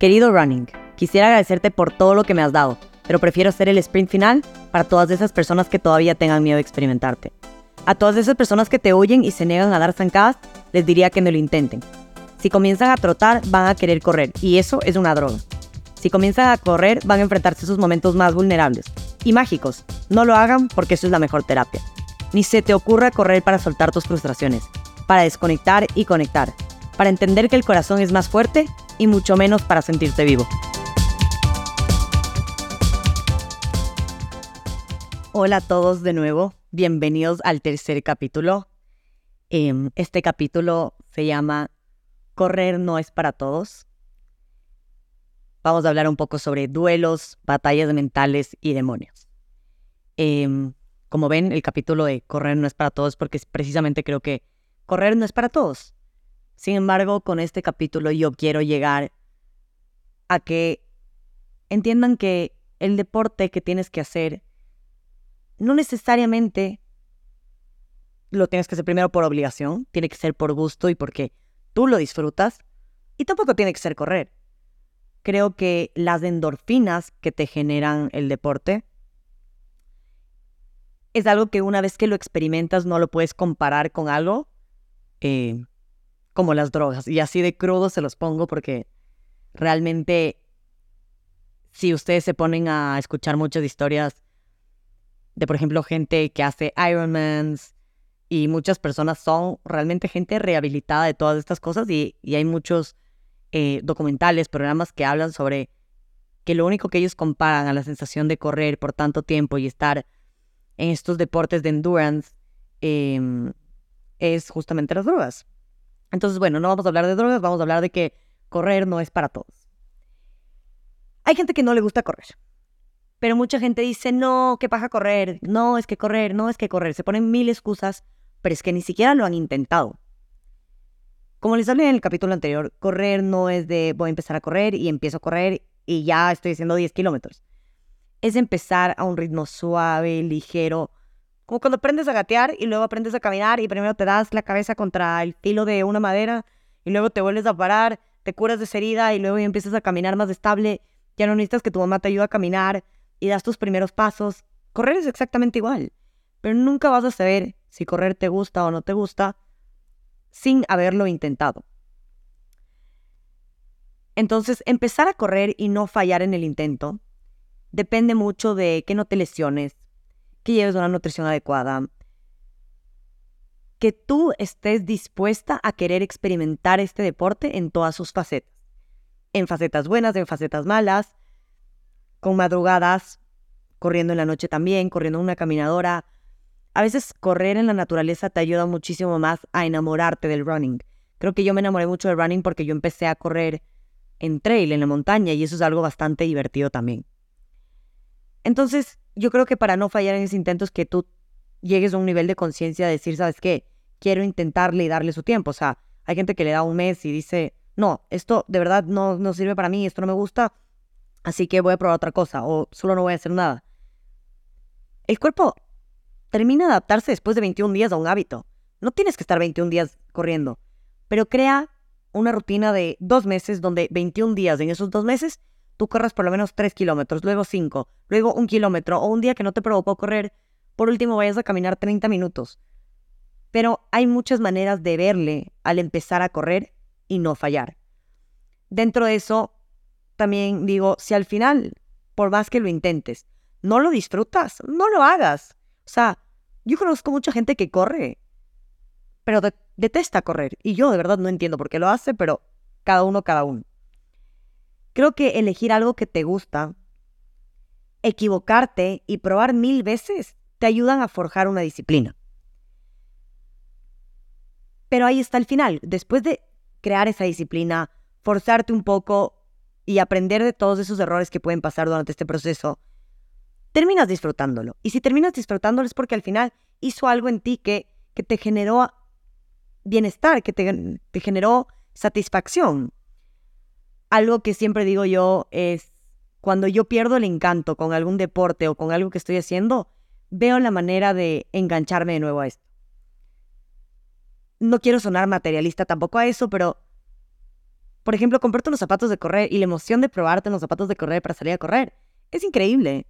Querido Running, quisiera agradecerte por todo lo que me has dado, pero prefiero hacer el sprint final para todas esas personas que todavía tengan miedo de experimentarte. A todas esas personas que te oyen y se niegan a dar zancadas, les diría que me lo intenten. Si comienzan a trotar, van a querer correr, y eso es una droga. Si comienzan a correr, van a enfrentarse a sus momentos más vulnerables y mágicos. No lo hagan porque eso es la mejor terapia. Ni se te ocurra correr para soltar tus frustraciones, para desconectar y conectar, para entender que el corazón es más fuerte y mucho menos para sentirte vivo. Hola a todos de nuevo, bienvenidos al tercer capítulo. Em, este capítulo se llama Correr no es para todos. Vamos a hablar un poco sobre duelos, batallas mentales y demonios. Em, como ven, el capítulo de Correr no es para todos porque precisamente creo que correr no es para todos. Sin embargo, con este capítulo yo quiero llegar a que entiendan que el deporte que tienes que hacer no necesariamente lo tienes que hacer primero por obligación, tiene que ser por gusto y porque tú lo disfrutas, y tampoco tiene que ser correr. Creo que las endorfinas que te generan el deporte es algo que una vez que lo experimentas no lo puedes comparar con algo eh, como las drogas. Y así de crudo se los pongo porque realmente si ustedes se ponen a escuchar muchas historias de, por ejemplo, gente que hace Ironmans y muchas personas son realmente gente rehabilitada de todas estas cosas y, hay muchos eh, documentales, programas que hablan sobre que lo único que ellos comparan a la sensación de correr por tanto tiempo y estar en estos deportes de endurance em, es justamente las drogas. Entonces, bueno, no vamos a hablar de drogas, vamos a hablar de que correr no es para todos. Hay gente que no le gusta correr, pero mucha gente dice, no, ¿qué pasa correr? No, es que correr, no, es que correr. Se ponen mil excusas, pero es que ni siquiera lo han intentado. Como les hablé en el capítulo anterior, correr no es de voy a empezar a correr y empiezo a correr y ya estoy haciendo 10 kilómetros. Es empezar a un ritmo suave, ligero, como cuando aprendes a gatear y luego aprendes a caminar y primero te das la cabeza contra el filo de una madera y luego te vuelves a parar, te curas de esa herida y luego empiezas a caminar más estable. Ya no necesitas que tu mamá te ayude a caminar y das tus primeros pasos. Correr es exactamente igual, pero nunca vas a saber si correr te gusta o no te gusta sin haberlo intentado. Entonces, empezar a correr y no fallar en el intento depende mucho de que no te lesiones, que lleves una nutrición adecuada, que tú estés dispuesta a querer experimentar este deporte en todas sus facetas. En facetas buenas, en facetas malas, con madrugadas, corriendo en la noche también, corriendo en una caminadora. A veces correr en la naturaleza te ayuda muchísimo más a enamorarte del running. Creo que yo me enamoré mucho del running porque yo empecé a correr en trail, en la montaña, y eso es algo bastante divertido también. Entonces, yo creo que para no fallar en ese intento es que tú llegues a un nivel de conciencia de decir, ¿sabes qué? Quiero intentarle y darle su tiempo. O sea, hay gente que le da un mes y dice, no, esto de verdad no, no sirve para mí, esto no me gusta, así que voy a probar otra cosa o solo no voy a hacer nada. El cuerpo termina de adaptarse después de 21 días a un hábito. No tienes que estar 21 días corriendo, pero crea una rutina de dos meses donde 21 días en esos dos meses tú corras por lo menos 3 kilómetros, luego 5, luego un kilómetro, o un día que no te provocó correr, por último vayas a caminar 30 minutos. Pero hay muchas maneras de verle al empezar a correr y no fallar. Dentro de eso, también digo, si al final, por más que lo intentes, no lo disfrutas, no lo hagas. O sea, yo conozco mucha gente que corre, pero detesta correr. Y yo de verdad no entiendo por qué lo hace, pero cada uno, cada uno. Creo que elegir algo que te gusta, equivocarte y probar mil veces te ayudan a forjar una disciplina. Pero ahí está el final. Después de crear esa disciplina, forzarte un poco y aprender de todos esos errores que pueden pasar durante este proceso, terminas disfrutándolo. Y si terminas disfrutándolo es porque al final hizo algo en ti que, que te generó bienestar, que te, te generó satisfacción algo que siempre digo yo es, cuando yo pierdo el encanto con algún deporte o con algo que estoy haciendo, veo la manera de engancharme de nuevo a esto. No quiero sonar materialista tampoco a eso, pero por ejemplo, comprarte unos zapatos de correr y la emoción de probarte unos zapatos de correr para salir a correr. Es increíble.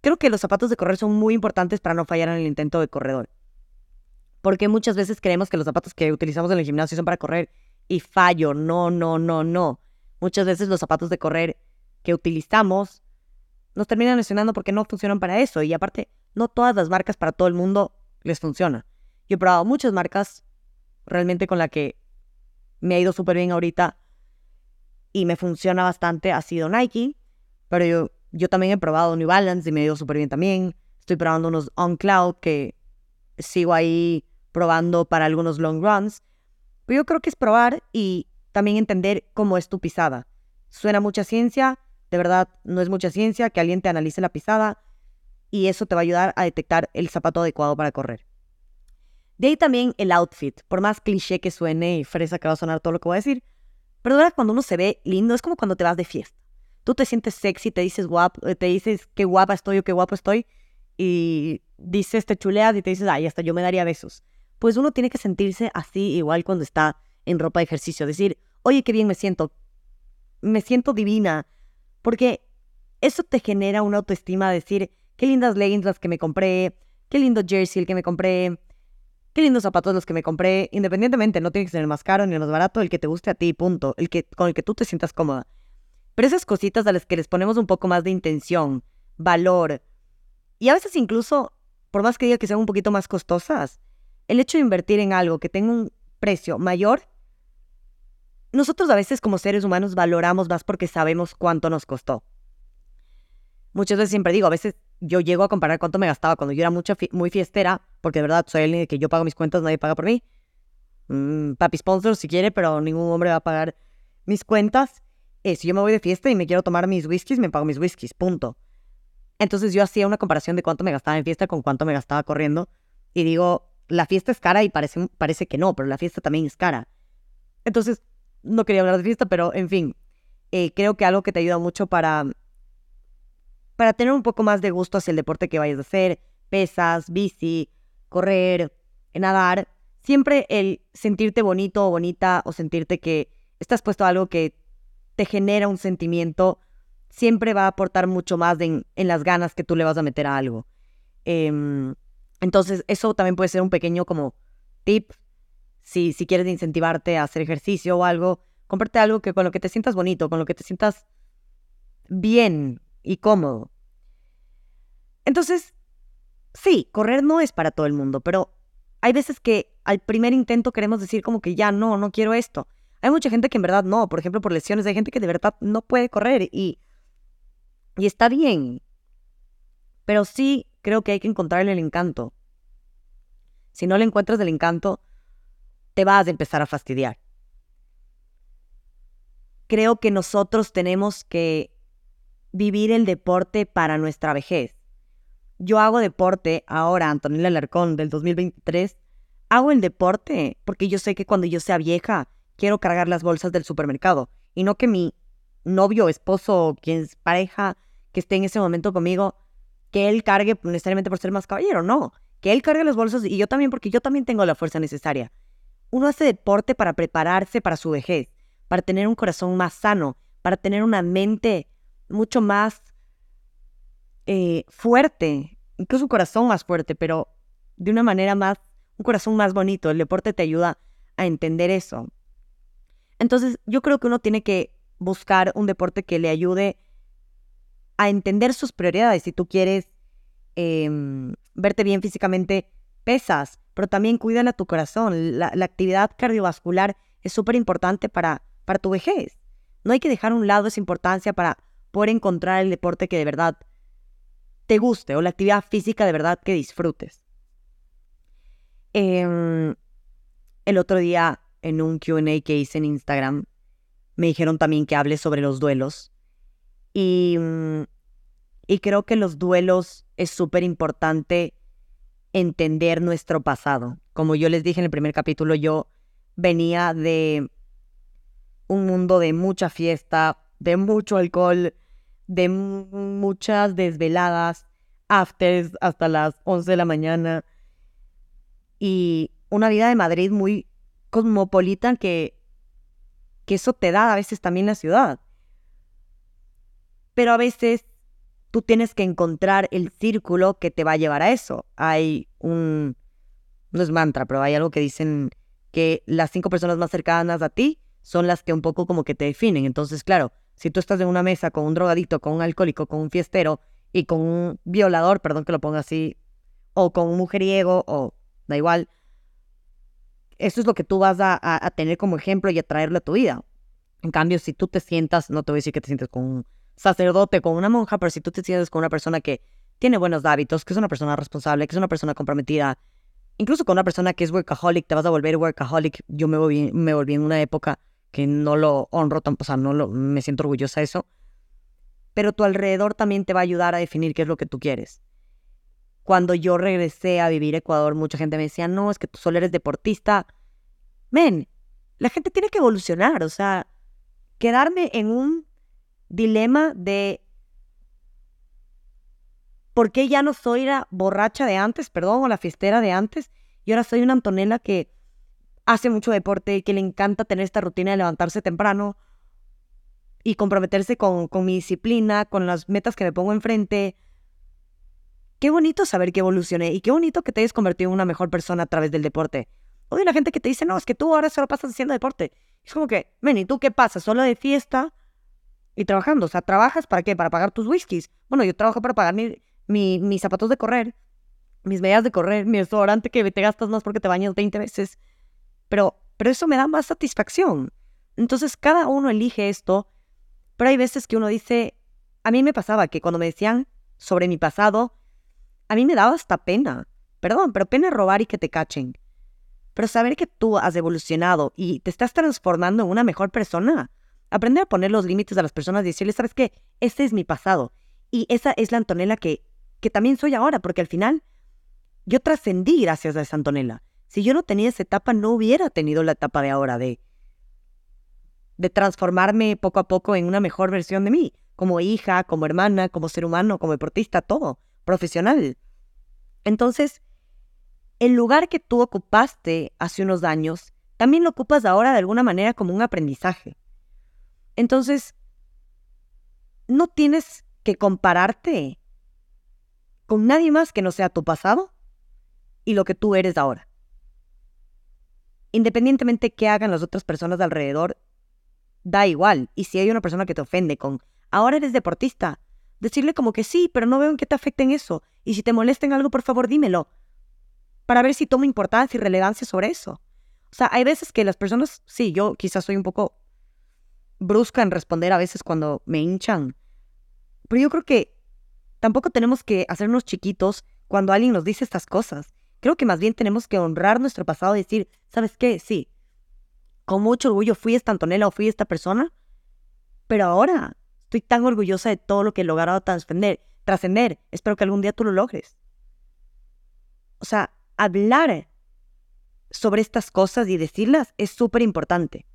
Creo que los zapatos de correr son muy importantes para no fallar en el intento de corredor. Porque muchas veces creemos que los zapatos que utilizamos en el gimnasio son para correr y fallo. No, no, no, no. Muchas veces los zapatos de correr que utilizamos nos terminan lesionando porque no funcionan para eso. Y aparte, no todas las marcas para todo el mundo les funciona. Yo he probado muchas marcas realmente con la que me ha ido súper bien ahorita y me funciona bastante ha sido Nike, pero yo, yo también he probado New Balance y me ha ido súper bien también. Estoy probando unos On Cloud que sigo ahí probando para algunos long runs. Pero yo creo que es probar y también entender cómo es tu pisada. Suena mucha ciencia, de verdad no es mucha ciencia, que alguien te analice la pisada y eso te va a ayudar a detectar el zapato adecuado para correr. De ahí también el outfit, por más cliché que suene y fresa que va a sonar todo lo que voy a decir, pero ahora cuando uno se ve lindo es como cuando te vas de fiesta. Tú te sientes sexy, te dices guapo, te dices qué guapa estoy o qué guapo estoy y dices, te chuleas y te dices, ay, hasta yo me daría besos. Pues uno tiene que sentirse así igual cuando está en ropa de ejercicio. Decir, oye, qué bien me siento. Me siento divina. Porque eso te genera una autoestima. Decir, qué lindas leggings las que me compré. Qué lindo jersey el que me compré. Qué lindos zapatos los que me compré. Independientemente, no tiene que ser el más caro ni el más barato. El que te guste a ti, punto. El que, con el que tú te sientas cómoda. Pero esas cositas a las que les ponemos un poco más de intención, valor, y a veces incluso, por más que diga que sean un poquito más costosas, el hecho de invertir en algo que tenga un precio mayor, nosotros a veces como seres humanos valoramos más porque sabemos cuánto nos costó. Muchas veces siempre digo, a veces yo llego a comparar cuánto me gastaba cuando yo era muy fiestera, porque de verdad soy alguien que yo pago mis cuentas, nadie paga por mí. Mm, papi sponsor si quiere, pero ningún hombre va a pagar mis cuentas. Eh, si yo me voy de fiesta y me quiero tomar mis whiskies, me pago mis whiskies, punto. Entonces yo hacía una comparación de cuánto me gastaba en fiesta con cuánto me gastaba corriendo. Y digo, la fiesta es cara y parece, parece que no, pero la fiesta también es cara. Entonces, no quería hablar de fiesta, pero en fin, eh, creo que algo que te ayuda mucho para, para tener un poco más de gusto hacia el deporte que vayas a hacer, pesas, bici, correr, nadar, siempre el sentirte bonito o bonita o sentirte que estás puesto a algo que te genera un sentimiento siempre va a aportar mucho más en, las ganas que tú le vas a meter a algo. Em, entonces, eso también puede ser un pequeño como tip. Si, si quieres incentivarte a hacer ejercicio o algo, cómprate algo que con lo que te sientas bonito, con lo que te sientas bien y cómodo. Entonces, sí, correr no es para todo el mundo, pero hay veces que al primer intento queremos decir como que ya no, no quiero esto. Hay mucha gente que en verdad no, por ejemplo, por lesiones, hay gente que de verdad no puede correr y y está bien. Pero sí creo que hay que encontrarle el encanto. Si no le encuentras el encanto, te vas a empezar a fastidiar. Creo que nosotros tenemos que vivir el deporte para nuestra vejez. Yo hago deporte ahora, Antonella Alarcón, del 2023. Hago el deporte porque yo sé que cuando yo sea vieja, quiero cargar las bolsas del supermercado. Y no que mi novio, esposo, quien es pareja, que esté en ese momento conmigo, que él cargue necesariamente por ser más caballero, no, que él cargue los bolsos y yo también porque yo también tengo la fuerza necesaria. Uno hace deporte para prepararse para su vejez, para tener un corazón más sano, para tener una mente mucho más eh, fuerte, incluso un corazón más fuerte, pero de una manera más, un corazón más bonito. El deporte te ayuda a entender eso. Entonces, yo creo que uno tiene que buscar un deporte que le ayude a entender sus prioridades. Si tú quieres em, verte bien físicamente, pesas, pero también cuidan a tu corazón. La, actividad cardiovascular es súper importante para, para tu vejez. No hay que dejar a un lado esa importancia para poder encontrar el deporte que de verdad te guste o la actividad física de verdad que disfrutes. Em, el otro día en un QA que hice en Instagram, me dijeron también que hable sobre los duelos. Mm, y, creo que los duelos es súper importante entender nuestro pasado. Como yo les dije en el primer capítulo, yo venía de un mundo de mucha fiesta, de mucho alcohol, de muchas desveladas, afters hasta las 11 de la mañana y una vida de Madrid muy cosmopolita que que eso te da a veces también la ciudad. Pero a veces tú tienes que encontrar el círculo que te va a llevar a eso. Hay un, no es mantra, pero hay algo que dicen que las cinco personas más cercanas a ti son las que un poco como que te definen. Entonces, claro, si tú estás en una mesa con un drogadito, con un alcohólico, con un fiestero y con un violador, perdón que lo ponga así, o con un mujeriego, o da igual, eso es lo que tú vas a, tener como ejemplo y a traerlo a tu vida. En cambio, si tú te sientas, no te voy a decir que te sientes con un sacerdote, con una monja, pero si tú te sientes con una persona que tiene buenos hábitos, que es una persona responsable, que es una persona comprometida, incluso con una persona que es workaholic, te vas a volver workaholic. Yo me volví, me en una época que no lo honro, o sea, no lo, me siento orgullosa de eso. Pero tu alrededor también te va a ayudar a definir qué es lo que tú quieres. Cuando yo regresé a vivir Ecuador, mucha gente me decía, no, es que tú solo eres deportista. Men, la gente tiene que evolucionar, o sea, quedarme en un dilema de por qué ya no soy la borracha de antes, perdón, o la fiestera de antes, y ahora soy una Antonella que hace mucho deporte, y que le encanta tener esta rutina de levantarse temprano y comprometerse con, con mi disciplina, con las metas que me pongo enfrente, Qué bonito saber que evolucioné y qué bonito que te hayas convertido en una mejor persona a través del deporte. Odio la gente que te dice, no, es que tú ahora solo pasas haciendo deporte. Es como que, ven, ¿y tú qué pasa? ¿Solo de fiesta y trabajando? O sea, ¿trabajas para qué? ¿Para pagar tus whiskies? Bueno, yo trabajo para pagar mi, mis zapatos de correr, mis medias de correr, mi desodorante que te gastas más porque te bañas 20 veces. Pero, pero eso me da más satisfacción. Entonces, cada uno elige esto, pero hay veces que uno dice, a mí me pasaba que cuando me decían sobre mi pasado, a mí me daba hasta pena. Perdón, pero pena robar y que te cachen. Pero saber que tú has evolucionado y te estás transformando en una mejor persona. Aprender a poner los límites a las personas y decirles, ¿sabes qué? Este es mi pasado. Y esa es la Antonella que, que también soy ahora, porque al final yo trascendí gracias a esa Antonella. Si yo no tenía esa etapa, no hubiera tenido la etapa de ahora de, de transformarme poco a poco en una mejor versión de mí, como hija, como hermana, como ser humano, como deportista, todo profesional. Entonces, el lugar que tú ocupaste hace unos años, también lo ocupas ahora de alguna manera como un aprendizaje. Entonces, no tienes que compararte con nadie más que no sea tu pasado y lo que tú eres ahora. Independientemente qué hagan las otras personas alrededor, da igual. Y si hay una persona que te ofende con, ahora eres deportista, decirle como que sí, pero no veo en qué te afecta en eso. Y si te molesta en algo, por favor, dímelo. Para ver si tomo importancia y relevancia sobre eso. O sea, hay veces que las personas, sí, yo quizás soy un poco brusca en responder a veces cuando me hinchan. Pero yo creo que tampoco tenemos que hacernos chiquitos cuando alguien nos dice estas cosas. Creo que más bien tenemos que honrar nuestro pasado y decir, ¿sabes qué? Sí, con mucho orgullo fui esta Antonella o fui esta persona, pero ahora Estoy tan orgullosa de todo lo que he logrado trascender. trascender. Espero que algún día tú lo logres. O sea, hablar sobre estas cosas y decirlas es súper importante.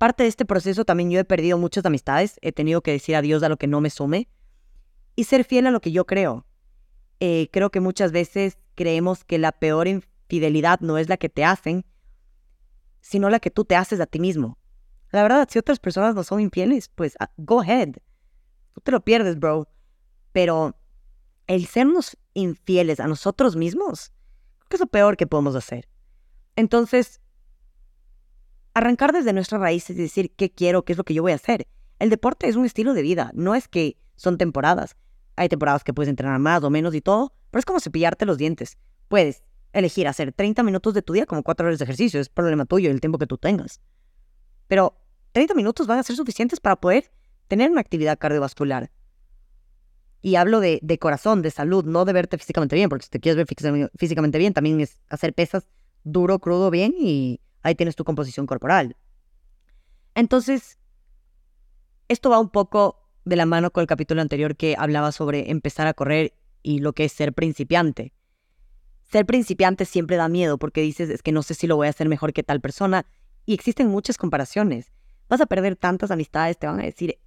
Parte de este proceso también yo he perdido muchas amistades, he tenido que decir adiós a lo que no me sume y ser fiel a lo que yo creo. Eh, creo que muchas veces creemos que la peor infidelidad no es la que te hacen, sino la que tú te haces a ti mismo. La verdad, si otras personas no son infieles, pues ah, go ahead. Tú te lo pierdes, bro. Pero el sernos infieles a nosotros mismos, creo que es lo peor que podemos hacer. Entonces, arrancar desde nuestras raíces y decir qué quiero, qué es lo que yo voy a hacer. El deporte es un estilo de vida, no es que son temporadas. Hay temporadas que puedes entrenar más o menos y todo, pero es como cepillarte los dientes. Puedes elegir hacer 30 minutos de tu día como 4 horas de ejercicio, es problema tuyo el tiempo que tú tengas. Pero 30 minutos van a ser suficientes para poder tener una actividad cardiovascular. Y hablo de, corazón, de salud, no de verte físicamente bien, porque si te quieres ver físicamente bien, también es hacer pesas duro, crudo, bien y ahí tienes tu composición corporal. Entonces, esto va un poco de la mano con el capítulo anterior que hablaba sobre empezar a correr y lo que es ser principiante. Ser principiante siempre da miedo porque dices, es que no sé si lo voy a hacer mejor que tal persona, y existen muchas comparaciones. Vas a perder tantas amistades, te van a decir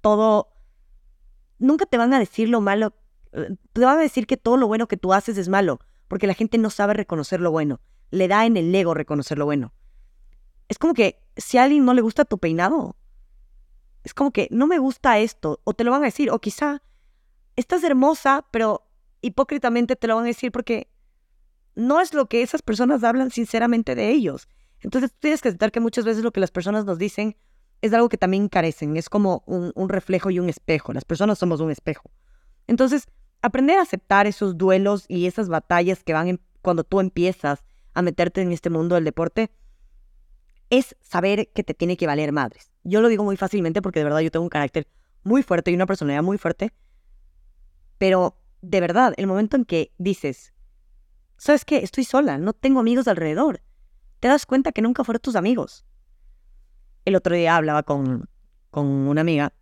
todo, nunca te van a decir lo malo, eh, te van a decir que todo lo bueno que tú haces es malo, porque la gente no sabe reconocer lo bueno, le da en el ego reconocer lo bueno. es como que si a alguien no le gusta tu peinado, es como que no me gusta esto, o te lo van a decir, o quizá estás hermosa, pero hipócritamente te lo van a decir porque no es lo que esas personas hablan sinceramente de ellos. Entonces tú tienes que aceptar que muchas veces lo que las personas nos dicen es algo que también carecen, es como un, un reflejo y un espejo. Las personas somos un espejo. Entonces, aprender a aceptar esos duelos y esas batallas que van cuando tú empiezas a meterte en este mundo del deporte es saber que te tiene que valer madres. Yo lo digo muy fácilmente porque de verdad yo tengo un carácter muy fuerte y una personalidad muy fuerte, pero de verdad, el momento en que dices, ¿sabes qué? Estoy sola, no tengo amigos alrededor, te das cuenta que nunca fueron tus amigos. El otro día hablaba con, con una amiga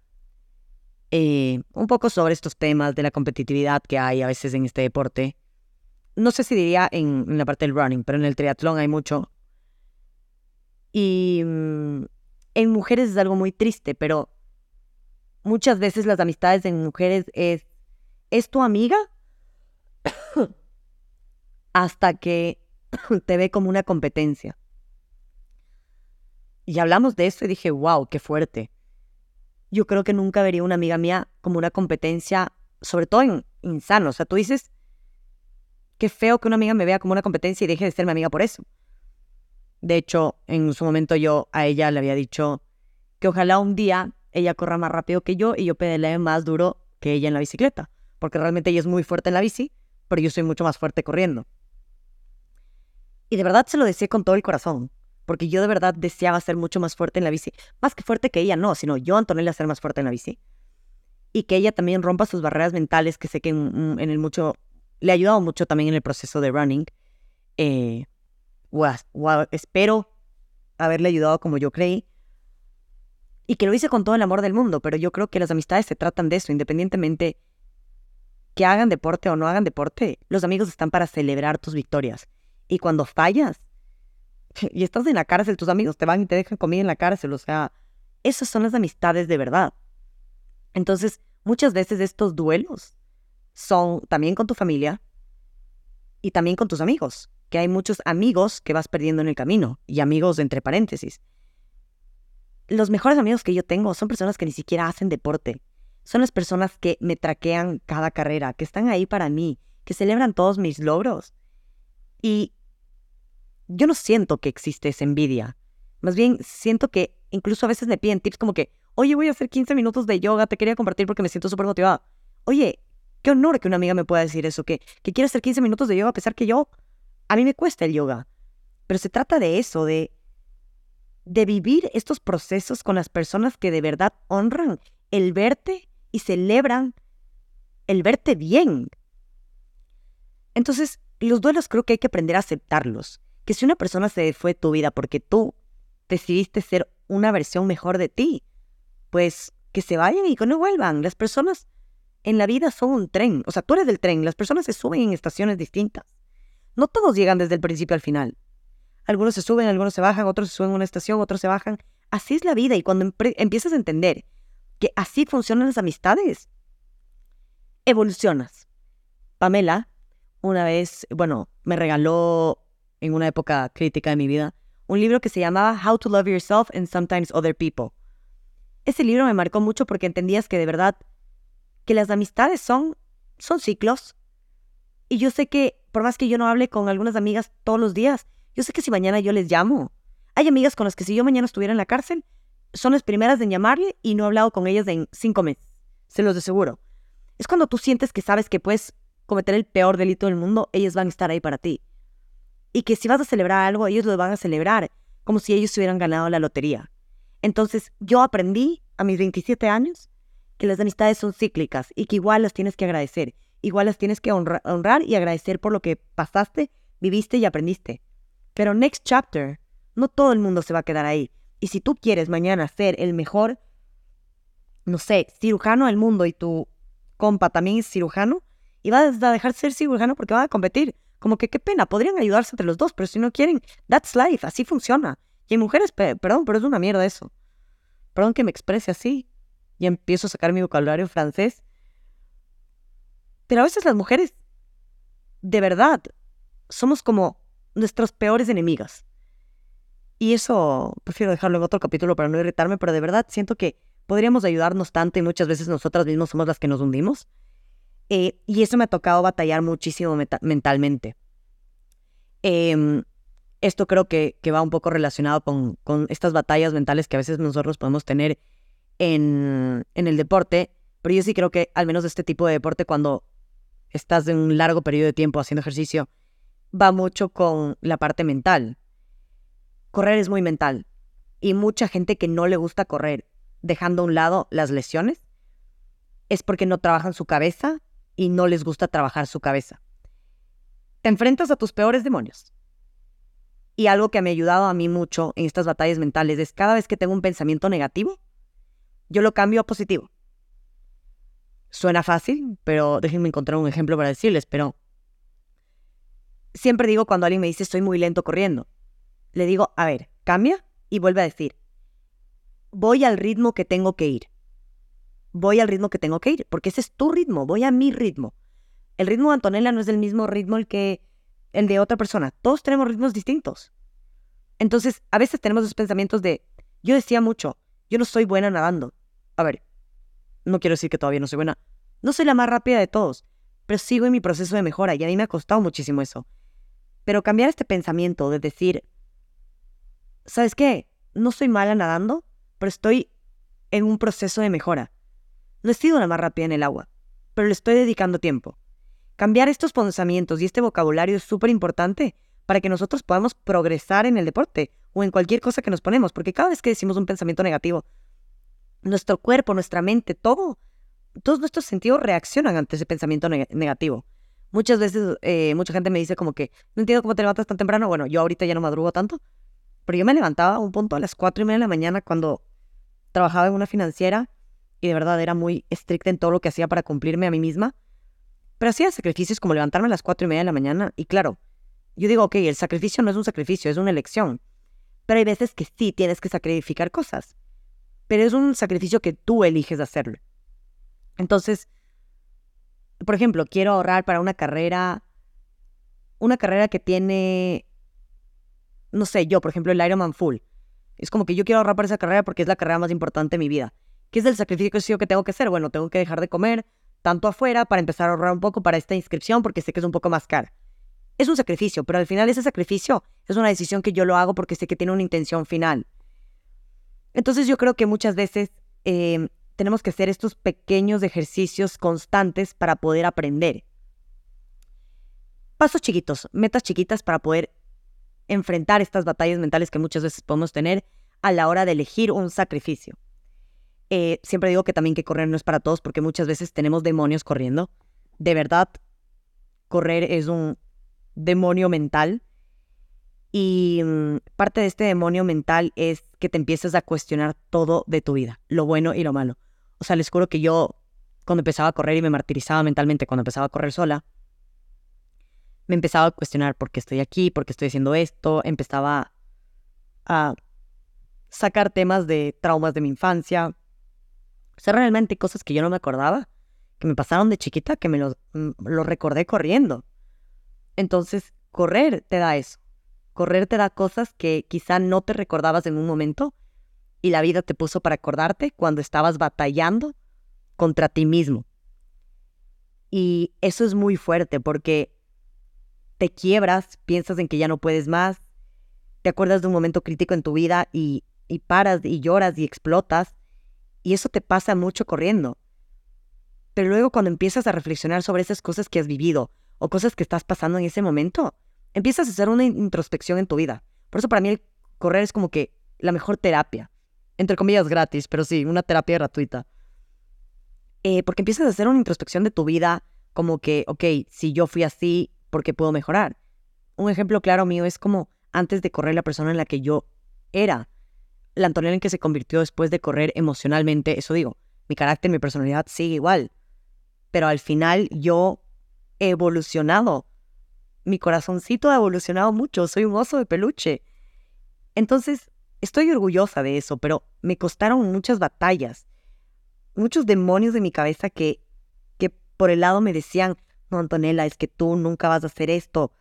eh, un poco sobre estos temas de la competitividad que hay a veces en este deporte. No sé si diría en, la parte del running, pero en el triatlón hay mucho. Y mm, en mujeres es algo muy triste, pero muchas veces las amistades en mujeres es, es tu amiga hasta que te ve como una competencia. Y hablamos de eso y dije, wow, qué fuerte yo creo que nunca vería una amiga mía como una competencia, sobre todo en insano. O sea, tú dices, qué feo que una amiga me vea como una competencia y deje de ser mi amiga por eso. De hecho, en su momento yo a ella le había dicho que ojalá un día ella corra más rápido que yo y yo pedalee más duro que ella en la bicicleta. Porque realmente ella es muy fuerte en la bici, pero yo soy mucho más fuerte corriendo. Y de verdad se lo decía con todo el corazón porque yo de verdad deseaba ser mucho más fuerte en la bici. Más que fuerte que ella, no, sino yo, Antonella, ser más fuerte en la bici. Y que ella también rompa sus barreras mentales, que sé que en, el mucho, le ha ayudado mucho también en el proceso de running. Eh, espero haberle ayudado como yo creí. Y que lo hice con todo el amor del mundo, pero yo creo que las amistades se tratan de eso, independientemente que hagan deporte o no hagan deporte, los amigos están para celebrar tus victorias. Y cuando fallas, y estás en la cárcel, tus amigos te van y te dejan comida en la cárcel, o sea, esas son las amistades de verdad. Entonces, muchas veces estos duelos son también con tu familia y también con tus amigos, que hay muchos amigos que vas perdiendo en el camino y amigos entre paréntesis. Los mejores amigos que yo tengo son personas que ni siquiera hacen deporte. Son las personas que me traquean cada carrera, que están ahí para mí, que celebran todos mis logros. Y yo no siento que existe esa envidia. Más bien siento que incluso a veces me piden tips como que, oye, voy a hacer 15 minutos de yoga, te quería compartir porque me siento súper motivada. Oye, qué honor que una amiga me pueda decir eso, que, que quiere hacer 15 minutos de yoga a pesar que yo, a mí me cuesta el yoga. Pero se trata de eso, de, de vivir estos procesos con las personas que de verdad honran el verte y celebran el verte bien. Entonces, los duelos creo que hay que aprender a aceptarlos que si una persona se fue de tu vida porque tú decidiste ser una versión mejor de ti, pues que se vayan y que no vuelvan. Las personas en la vida son un tren, o sea, tú eres del tren, las personas se suben en estaciones distintas. No todos llegan desde el principio al final. Algunos se suben, algunos se bajan, otros se suben a una estación, otros se bajan. Así es la vida y cuando empiezas a entender que así funcionan las amistades, evolucionas. Pamela, una vez, bueno, me regaló en una época crítica de mi vida, un libro que se llamaba How to Love Yourself and Sometimes Other People. Ese libro me marcó mucho porque entendías que de verdad que las amistades son son ciclos. Y yo sé que por más que yo no hable con algunas amigas todos los días, yo sé que si mañana yo les llamo, hay amigas con las que si yo mañana estuviera en la cárcel, son las primeras en llamarle y no he hablado con ellas en cinco meses. Se los aseguro. Es cuando tú sientes que sabes que puedes cometer el peor delito del mundo, ellas van a estar ahí para ti y que si vas a celebrar algo, ellos lo van a celebrar como si ellos hubieran ganado la lotería. Entonces, yo aprendí a mis 27 años que las amistades son cíclicas y que igual las tienes que agradecer, igual las tienes que honrar y agradecer por lo que pasaste, viviste y aprendiste. Pero next chapter, no todo el mundo se va a quedar ahí. Y si tú quieres mañana ser el mejor, no sé, cirujano del mundo y tu compa también es cirujano, y vas a dejar de ser cirujano porque va a competir. Como que qué pena, podrían ayudarse entre los dos, pero si no quieren, that's life, así funciona. Y hay mujeres, perdón, pero es una mierda eso. Perdón que me exprese así. Y empiezo a sacar mi vocabulario francés. Pero a veces las mujeres, de verdad, somos como nuestras peores enemigas. Y eso prefiero dejarlo en otro capítulo para no irritarme, pero de verdad siento que podríamos ayudarnos tanto y muchas veces nosotras mismas somos las que nos hundimos. Eh, y eso me ha tocado batallar muchísimo mentalmente. Em, esto creo que, que, va un poco relacionado con, con, estas batallas mentales que a veces nosotros podemos tener en, en el deporte, pero yo sí creo que al menos este tipo de deporte, cuando estás en un largo periodo de tiempo haciendo ejercicio, va mucho con la parte mental. Correr es muy mental. Y mucha gente que no le gusta correr, dejando a un lado las lesiones, es porque no trabajan su cabeza y no les gusta trabajar su cabeza. Te enfrentas a tus peores demonios. Y algo que me ha ayudado a mí mucho en estas batallas mentales es cada vez que tengo un pensamiento negativo, yo lo cambio a positivo. Suena fácil, pero déjenme encontrar un ejemplo para decirles, pero siempre digo cuando alguien me dice estoy muy lento corriendo, le digo, a ver, cambia y vuelve a decir, voy al ritmo que tengo que ir. Voy al ritmo que tengo que ir, porque ese es tu ritmo, voy a mi ritmo. El ritmo de Antonella no es el mismo ritmo el que el de otra persona. Todos tenemos ritmos distintos. Entonces, a veces tenemos los pensamientos de, yo decía mucho, yo no soy buena nadando. A ver, no quiero decir que todavía no soy buena. No soy la más rápida de todos, pero sigo en mi proceso de mejora y a mí me ha costado muchísimo eso. Pero cambiar este pensamiento de decir, ¿sabes qué? No soy mala nadando, pero estoy en un proceso de mejora. No he sido la más rápida en el agua, pero le estoy dedicando tiempo. Cambiar estos pensamientos y este vocabulario es súper importante para que nosotros podamos progresar en el deporte o en cualquier cosa que nos ponemos, porque cada vez que decimos un pensamiento negativo, nuestro cuerpo, nuestra mente, todo, todos nuestros sentidos reaccionan ante ese pensamiento negativo. Muchas veces, eh, mucha gente me dice como que, no entiendo cómo te levantas tan temprano. Bueno, yo ahorita ya no madrugo tanto, pero yo me levantaba a un punto a las cuatro y media de la mañana cuando trabajaba en una financiera y de verdad era muy estricta en todo lo que hacía para cumplirme a mí misma. Pero hacía sacrificios como levantarme a las cuatro y media de la mañana y claro, yo digo, ok, el sacrificio no es un sacrificio, es una elección. Pero hay veces que sí tienes que sacrificar cosas pero es un sacrificio que tú eliges hacerlo. Entonces, por ejemplo, quiero ahorrar para una carrera, una carrera que tiene, no sé, yo, por ejemplo, el Ironman Full. Es como que yo quiero ahorrar para esa carrera porque es la carrera más importante de mi vida. ¿Qué es el sacrificio que tengo que hacer? Bueno, tengo que dejar de comer tanto afuera para empezar a ahorrar un poco para esta inscripción porque sé que es un poco más cara. Es un sacrificio, pero al final ese sacrificio es una decisión que yo lo hago porque sé que tiene una intención final. Entonces yo creo que muchas veces em, tenemos que hacer estos pequeños ejercicios constantes para poder aprender. Pasos chiquitos, metas chiquitas para poder enfrentar estas batallas mentales que muchas veces podemos tener a la hora de elegir un sacrificio. Eh, siempre digo que también que correr no es para todos porque muchas veces tenemos demonios corriendo. De verdad, correr es un demonio mental y mm, parte de este demonio mental es que te empieces a cuestionar todo de tu vida, lo bueno y lo malo. O sea, les juro que yo, cuando empezaba a correr y me martirizaba mentalmente, cuando empezaba a correr sola, me empezaba a cuestionar por qué estoy aquí, por qué estoy haciendo esto, empezaba a sacar temas de traumas de mi infancia. O sea, realmente cosas que yo no me acordaba, que me pasaron de chiquita, que me lo, mm, lo recordé corriendo. Entonces, correr te da eso Correr te da cosas que quizá no te recordabas en un momento y la vida te puso para acordarte cuando estabas batallando contra ti mismo. Y eso es muy fuerte porque te quiebras, piensas en que ya no puedes más, te acuerdas de un momento crítico en tu vida y, y paras y lloras y explotas. Y eso te pasa mucho corriendo. Pero luego cuando empiezas a reflexionar sobre esas cosas que has vivido o cosas que estás pasando en ese momento, empiezas a hacer una introspección en tu vida. Por eso para mí el correr es como que la mejor terapia. Entre comillas gratis, pero sí, una terapia gratuita. Eh, porque empiezas a hacer una introspección de tu vida como que, ok, si yo fui así, ¿por qué puedo mejorar? Un ejemplo claro mío es como antes de correr la persona en la que yo era. La Antonella en que se convirtió después de correr emocionalmente, eso digo, mi carácter, mi personalidad sigue igual. Pero al final yo he evolucionado mi corazoncito ha evolucionado mucho, soy un oso de peluche. Entonces, estoy orgullosa de eso, pero me costaron muchas batallas, muchos demonios de mi cabeza que, que por el lado me decían, no, Antonella, es que tú nunca vas a hacer esto.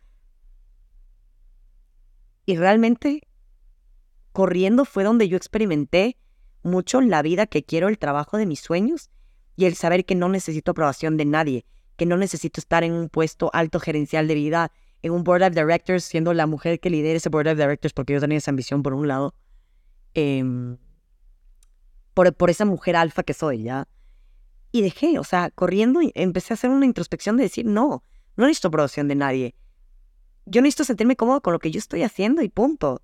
Y realmente corriendo fue donde yo experimenté mucho la vida que quiero, el trabajo de mis sueños y el saber que no necesito aprobación de nadie, que no necesito estar en un puesto alto gerencial de vida, en un board of directors, siendo la mujer que lidera ese board of directors, porque yo tenía esa ambición por un lado, em, por, por esa mujer alfa que soy, ¿ya? Y dejé, o sea, corriendo, empecé a hacer una introspección de decir, no, no necesito aprobación de nadie. Yo necesito sentirme cómodo con lo que yo estoy haciendo y punto.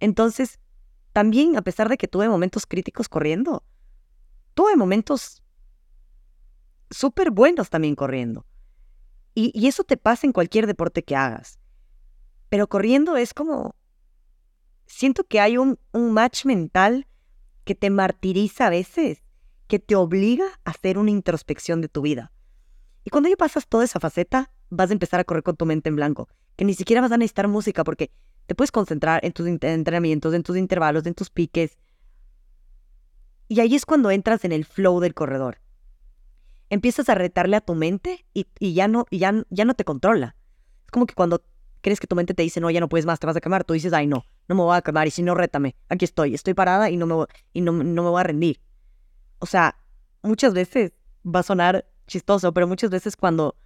Entonces, también, a pesar de que tuve momentos críticos corriendo, tuve momentos súper buenos también corriendo. Y, eso te pasa en cualquier deporte que hagas. Pero corriendo es como... Siento que hay un, un match mental que te martiriza a veces, que te obliga a hacer una introspección de tu vida. Y cuando ya pasas toda esa faceta, vas a empezar a correr con tu mente en blanco, que ni siquiera vas a necesitar música porque te puedes concentrar en tus entrenamientos, en tus intervalos, en tus piques. Y ahí es cuando entras en el flow del corredor empiezas a retarle a tu mente y, ya, no, ya, ya no te controla. Es como que cuando crees que tu mente te dice, no, ya no puedes más, te vas a quemar, tú dices, ay, no, no me voy a quemar y si no, rétame, aquí estoy, estoy parada y no me, y no, no me voy a rendir. O sea, muchas veces va a sonar chistoso, pero muchas veces cuando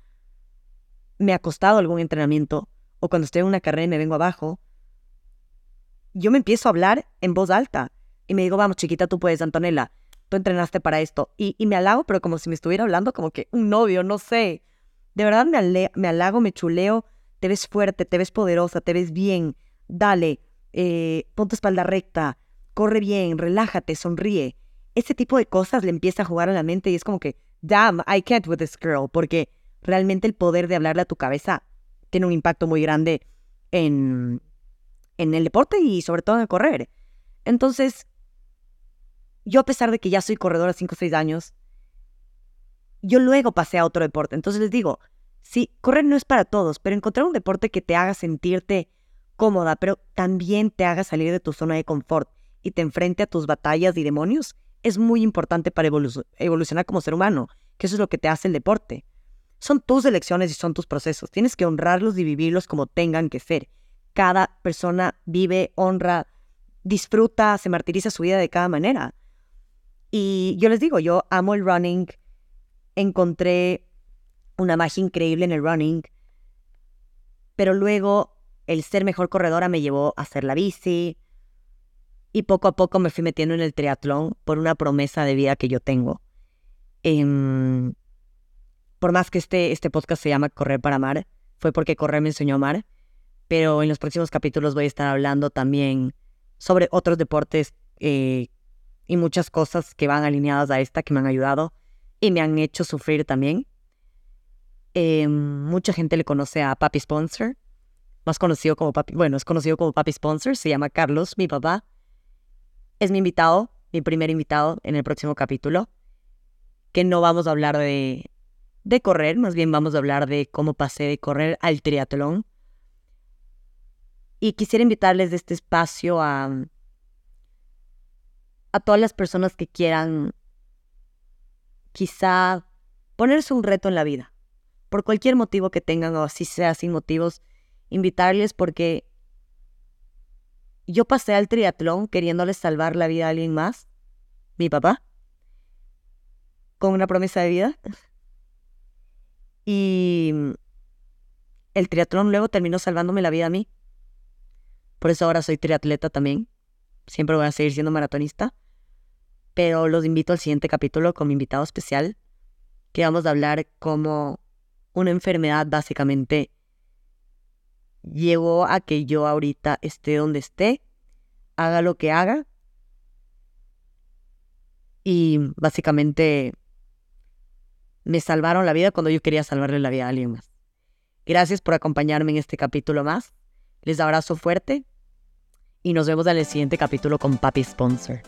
me ha costado algún entrenamiento o cuando estoy en una carrera y me vengo abajo, yo me empiezo a hablar en voz alta y me digo, vamos, chiquita, tú puedes, Antonella, tú entrenaste para esto. Y, me halago, pero como si me estuviera hablando como que un novio, no sé. De verdad me, me halago, me chuleo, te ves fuerte, te ves poderosa, te ves bien. Dale, eh, pon tu espalda recta, corre bien, relájate, sonríe. Ese tipo de cosas le empieza a jugar a la mente y es como que, damn, I can't with this girl, porque realmente el poder de hablarle a tu cabeza tiene un impacto muy grande en, en el deporte y sobre todo en el correr. Entonces, yo a pesar de que ya soy corredora 5 o 6 años, yo luego pasé a otro deporte. Entonces les digo, sí, correr no es para todos, pero encontrar un deporte que te haga sentirte cómoda, pero también te haga salir de tu zona de confort y te enfrente a tus batallas y demonios, es muy importante para evolucionar como ser humano, que eso es lo que te hace el deporte. Son tus elecciones y son tus procesos. Tienes que honrarlos y vivirlos como tengan que ser. Cada persona vive, honra, disfruta, se martiriza su vida de cada manera. Y yo les digo, yo amo el running, encontré una magia increíble en el running, pero luego el ser mejor corredora me llevó a hacer la bici. Y poco a poco me fui metiendo en el triatlón por una promesa de vida que yo tengo. Em, por más que este, este podcast se llama Correr para Amar, fue porque correr me enseñó a amar, pero en los próximos capítulos voy a estar hablando también sobre otros deportes eh, y muchas cosas que van alineadas a esta que me han ayudado y me han hecho sufrir también. Eh, mucha gente le conoce a Papi Sponsor, más conocido como Papi, bueno, es conocido como Papi Sponsor, se llama Carlos, mi papá. Es mi invitado, mi primer invitado en el próximo capítulo, que no vamos a hablar de, de correr, más bien vamos a hablar de cómo pasé de correr al triatlón. Y quisiera invitarles de este espacio a, a todas las personas que quieran quizá ponerse un reto en la vida, por cualquier motivo que tengan o así sea sin motivos, invitarles porque yo pasé al triatlón queriéndole salvar la vida a alguien más, mi papá, con una promesa de vida. Y el triatlón luego terminó salvándome la vida a mí. Por eso ahora soy triatleta también. Siempre voy a seguir siendo maratonista pero los invito al siguiente capítulo con mi invitado especial, que vamos a hablar cómo una enfermedad básicamente llegó a que yo ahorita esté donde esté, haga lo que haga y básicamente me salvaron la vida cuando yo quería salvarle la vida a alguien más. Gracias por acompañarme en este capítulo más. Les abrazo fuerte y nos vemos en el siguiente capítulo con Papi Sponsor.